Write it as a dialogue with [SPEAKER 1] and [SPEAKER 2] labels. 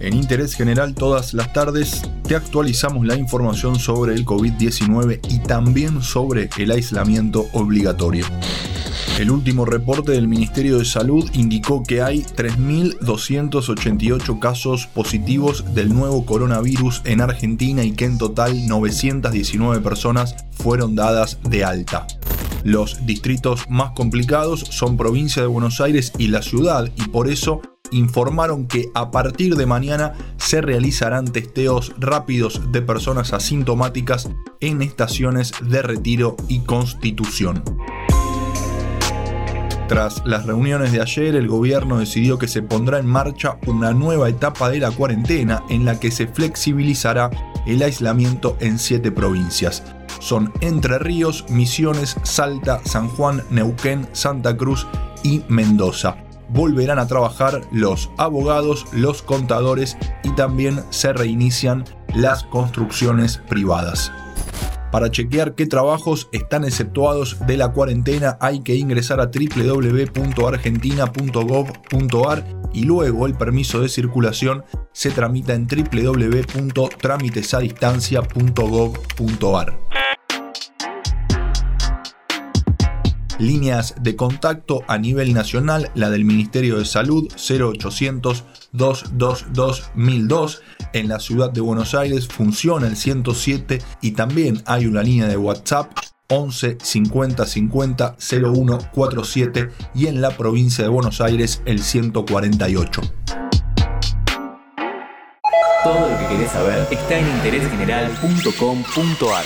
[SPEAKER 1] En Interés General todas las tardes te actualizamos la información sobre el COVID-19 y también sobre el aislamiento obligatorio. El último reporte del Ministerio de Salud indicó que hay 3.288 casos positivos del nuevo coronavirus en Argentina y que en total 919 personas fueron dadas de alta. Los distritos más complicados son provincia de Buenos Aires y la ciudad y por eso informaron que a partir de mañana se realizarán testeos rápidos de personas asintomáticas en estaciones de retiro y constitución. Tras las reuniones de ayer, el gobierno decidió que se pondrá en marcha una nueva etapa de la cuarentena en la que se flexibilizará el aislamiento en siete provincias. Son Entre Ríos, Misiones, Salta, San Juan, Neuquén, Santa Cruz y Mendoza. Volverán a trabajar los abogados, los contadores y también se reinician las construcciones privadas. Para chequear qué trabajos están exceptuados de la cuarentena hay que ingresar a www.argentina.gov.ar y luego el permiso de circulación se tramita en www.trámitesadistancia.gov.ar. líneas de contacto a nivel nacional, la del Ministerio de Salud 0800 222 1002. En la ciudad de Buenos Aires funciona el 107 y también hay una línea de WhatsApp 11 50 50 01 47 y en la provincia de Buenos Aires el 148.
[SPEAKER 2] Todo lo que querés saber está en interésgeneral.com.ar.